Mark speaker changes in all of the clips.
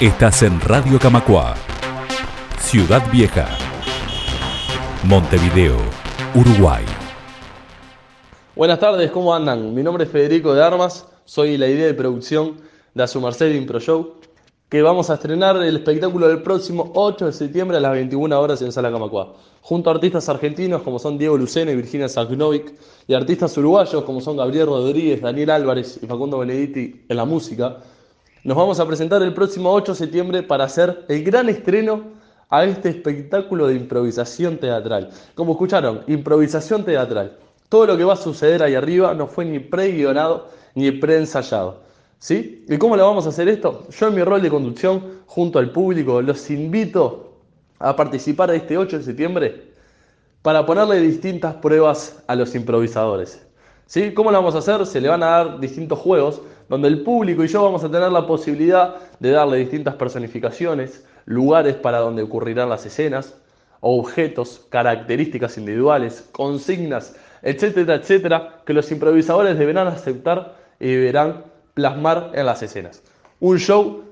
Speaker 1: Estás en Radio Camacua, Ciudad Vieja, Montevideo, Uruguay.
Speaker 2: Buenas tardes, ¿cómo andan? Mi nombre es Federico de Armas, soy la idea de producción de Asumarcel Impro Show, que vamos a estrenar el espectáculo del próximo 8 de septiembre a las 21 horas en Sala Camacua, junto a artistas argentinos como son Diego Luceno y Virginia Sagnovic, y artistas uruguayos como son Gabriel Rodríguez, Daniel Álvarez y Facundo Benedetti en la música. Nos vamos a presentar el próximo 8 de septiembre para hacer el gran estreno a este espectáculo de improvisación teatral. Como escucharon, improvisación teatral. Todo lo que va a suceder ahí arriba no fue ni pre-guionado ni pre-ensayado. ¿Sí? ¿Y cómo le vamos a hacer esto? Yo en mi rol de conducción, junto al público, los invito a participar este 8 de septiembre para ponerle distintas pruebas a los improvisadores. ¿Sí? ¿Cómo lo vamos a hacer? Se le van a dar distintos juegos donde el público y yo vamos a tener la posibilidad de darle distintas personificaciones, lugares para donde ocurrirán las escenas, objetos, características individuales, consignas, etcétera, etcétera, que los improvisadores deberán aceptar y deberán plasmar en las escenas. Un show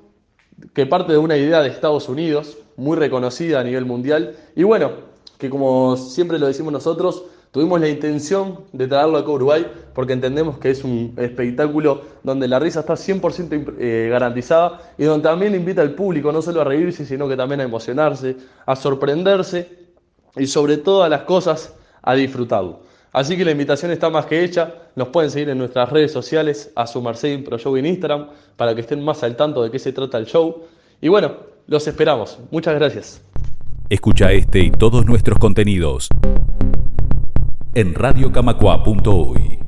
Speaker 2: que parte de una idea de Estados Unidos, muy reconocida a nivel mundial, y bueno, que como siempre lo decimos nosotros, Tuvimos la intención de traerlo a Uruguay porque entendemos que es un espectáculo donde la risa está 100% eh, garantizada y donde también invita al público no solo a reírse, sino que también a emocionarse, a sorprenderse y sobre todas las cosas a disfrutarlo. Así que la invitación está más que hecha. Nos pueden seguir en nuestras redes sociales, a su Marcel Pro Show en Instagram, para que estén más al tanto de qué se trata el show. Y bueno, los esperamos. Muchas gracias.
Speaker 1: Escucha este y todos nuestros contenidos en radiocamacua.uy.